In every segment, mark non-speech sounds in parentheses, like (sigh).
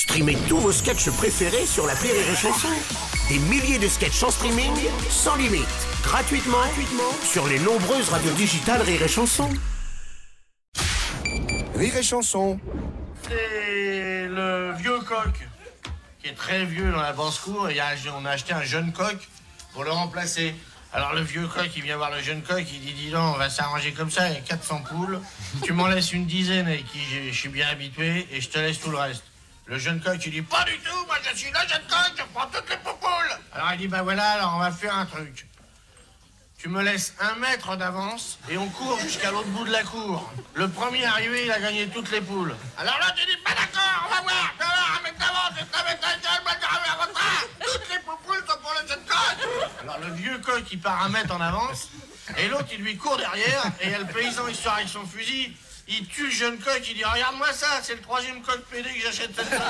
Streamez tous vos sketchs préférés sur la Rire et Chanson. Des milliers de sketchs en streaming, sans limite, gratuitement, gratuitement sur les nombreuses radios digitales Rire et Chanson. Rire et Chanson. C'est le vieux coq qui est très vieux dans la basse-cour et il y a- on a acheté un jeune coq pour le remplacer. Alors le vieux coq, il vient voir le jeune coq, il dit dis donc, on va s'arranger comme ça, il y a 400 poules, tu m'en laisses une dizaine avec qui je suis bien habitué et je te laisse tout le reste. Le jeune coq, il dit pas du tout, moi je suis le jeune coq, je prends toutes les poules. Alors il dit bah voilà, alors on va faire un truc. Tu me laisses un mètre d'avance et on court jusqu'à l'autre bout de la cour. Le premier arrivé, il a gagné toutes les poules. Alors là, tu dis pas d'accord, on va voir. Tu vas voir, un mètre d'avance, un mètre d'avance, Toutes les poules sont pour le jeune coq. Alors le vieux coq, il part un mètre en avance et l'autre, il lui court derrière et il y a le paysan, il sort avec son fusil. Il tue le jeune coq, il dit Regarde-moi ça, c'est le troisième coq pédé que j'achète cette semaine.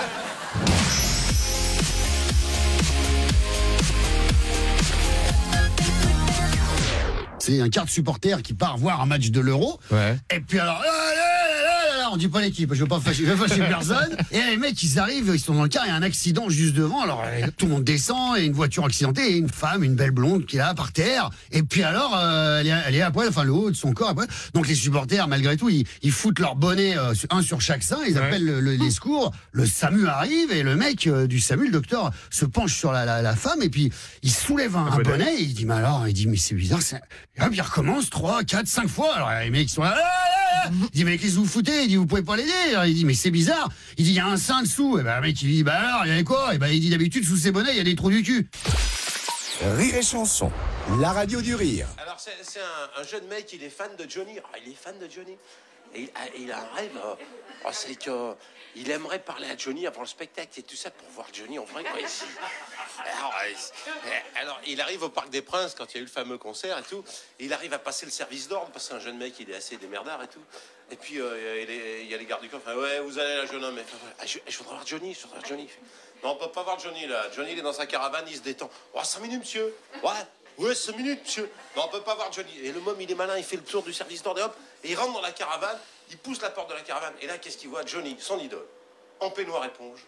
C'est un quart de supporter qui part voir un match de l'Euro. Ouais. Et puis alors, on dit pas l'équipe, je veux pas fâcher, je veux fâcher personne. (laughs) Et les mecs, ils arrivent, ils sont dans le car, il y a un accident juste devant. Alors euh, tout le monde descend, et une voiture accidentée, et une femme, une belle blonde qui est là par terre. Et puis alors, euh, elle, est, elle est à poil, enfin le haut de son corps à poil. Donc les supporters, malgré tout, ils, ils foutent leur bonnet, euh, un sur chaque sein, ils appellent le- le- les secours. Le SAMU arrive, et le mec euh, du SAMU, le docteur, se penche sur la, la, la femme, et puis il soulève un, un bonnet. bonnet, et il dit, mais alors, il dit, mais c'est bizarre. Et hop, il recommence 3, 4, 5 fois. Alors les mecs ils sont là. Ah, ah, Il dit mais qu'est-ce que vous foutez? Il dit vous pouvez pas l'aider. Il dit mais c'est bizarre. Il dit il y a un sein dessous. Et ben le mec il dit bah alors il y avait quoi? Et ben il dit d'habitude sous ses bonnets il y a des trous du cul. Rire et Chanson. La radio du rire. Alors, c'est un, un jeune mec, il est fan de Johnny. Ah, il est fan de Johnny. Et il a, il a un rêve, euh, oh, c'est que il aimerait parler à Johnny avant le spectacle et tout ça pour voir Johnny en vrai, quoi, ici. Alors, il arrive au Parc des Princes quand il y a eu le fameux concert et tout. Il arrive à passer le service d'ordre parce que c'est un jeune mec, il est assez démerdard et tout. Et puis, euh, il, y a les gardes du corps. Ouais, vous allez là, jeune homme. Je, je voudrais voir Johnny, je voudrais voir Johnny. Non, on peut pas voir Johnny là. Johnny, il est dans sa caravane, il se détend. Oh, 5 minutes, monsieur. Ouais. Ouais, 5 minutes, monsieur. Non, on peut pas voir Johnny. Et le môme, il est malin, il fait le tour du service d'ordre et hop, il rentre dans la caravane, il pousse la porte de la caravane. Et là, qu'est-ce qu'il voit Johnny, son idole, en peignoir éponge,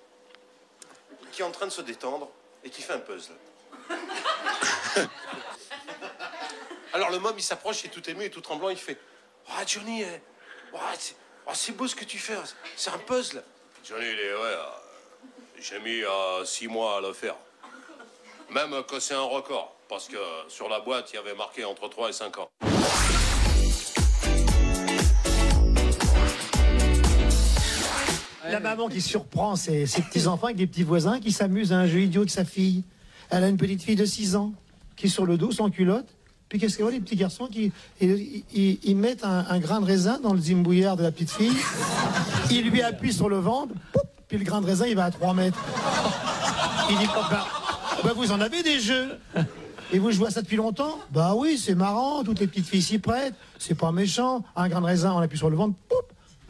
qui est en train de se détendre et qui fait un puzzle. (laughs) Alors le môme, il s'approche, il est tout ému et tout tremblant, il fait Ah, Johnny, oh, c'est beau ce que tu fais, c'est un puzzle. Johnny, est, ouais, euh, j'ai mis 6 mois à le faire. Même que c'est un record, parce que sur la boîte, il y avait marqué entre 3 et 5 ans. La maman qui surprend ses, petits-enfants avec des petits voisins qui s'amusent à un jeu idiot de sa fille. Elle a une petite fille de 6 ans qui est sur le dos, sans culotte. Puis qu'est-ce que voit les petits garçons qui ils, mettent un, grain de raisin dans le zimbouillard de la petite fille. Ils lui appuient sur le ventre, puis le grain de raisin il va à 3 mètres. Il dit bah, bah, vous en avez des jeux. Et vous jouez à ça depuis longtemps? Bah oui, c'est marrant, toutes les petites filles s'y prêtent, c'est pas méchant. Un grain de raisin, on appuie sur le ventre,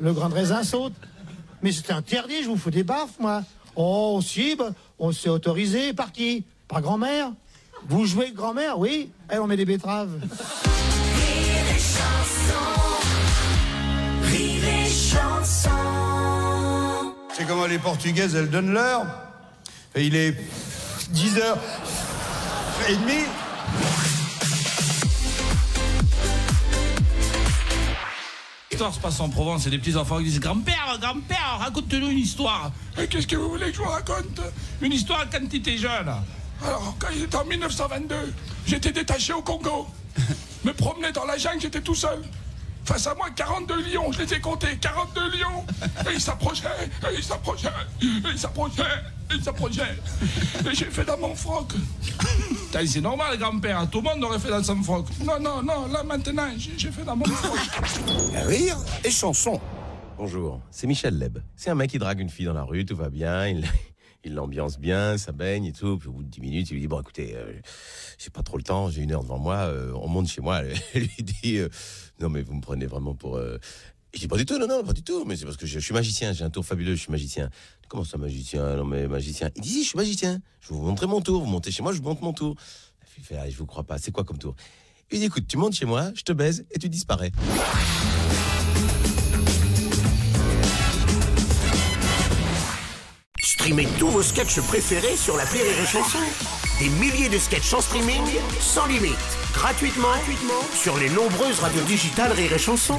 le grain de raisin saute. Mais c'est interdit, je vous fous des baffes, moi. Oh, si, bah, on s'est autorisé. Par qui Par grand-mère Vous jouez grand-mère Oui. Elle, on met des betteraves. C'est comment les Portugaises, elles donnent l'heure. Et il est 10 L'histoire se passe en Provence, et des petits enfants qui disent Grand-père, grand-père, raconte-nous une histoire. Mais qu'est-ce que vous voulez que je vous raconte? Une histoire quand tu étais jeune. Alors, quand il était en 1922, j'étais détaché au Congo. (laughs) Me promenais dans la jungle, j'étais tout seul. Face à moi, 42 lions, je les ai comptés, 42 lions. (laughs) Et ils s'approchaient, et ils s'approchaient, et ils s'approchaient, et ils s'approchaient. Et j'ai fait dans mon froc. (laughs) C'est normal, grand-père, tout le monde aurait fait dans son froc. Non, non, non, là maintenant, j'ai j'ai fait dans mon froc. (laughs) Rire et Chanson. Bonjour, c'est Michel Leb. C'est un mec qui drague une fille dans la rue, tout va bien, il (laughs) il l'ambiance bien, ça baigne et tout. Puis au bout de 10 minutes, il lui dit Bon, écoutez, euh, j'ai pas trop le temps, j'ai une heure devant moi, euh, on monte chez moi. (laughs) Elle lui dit euh, Non, mais vous me prenez vraiment pour. Je dis Pas du tout, non, non, pas du tout, mais c'est parce que je, je suis magicien, j'ai un tour fabuleux, je suis magicien. Comment ça, magicien? Non, mais magicien. Il dit Si, je suis magicien, je vais vous montrer mon tour, vous montez chez moi, je vous montre mon tour. Il fait Ah, Je vous crois pas, c'est quoi comme tour? Il dit Écoute, tu montes chez moi, je te baise et tu disparais. Streamez tous vos sketchs préférés sur la Rire et Chanson. Des milliers de sketchs en streaming, sans limite, gratuitement, gratuitement sur les nombreuses radios digitales Rire et Chanson.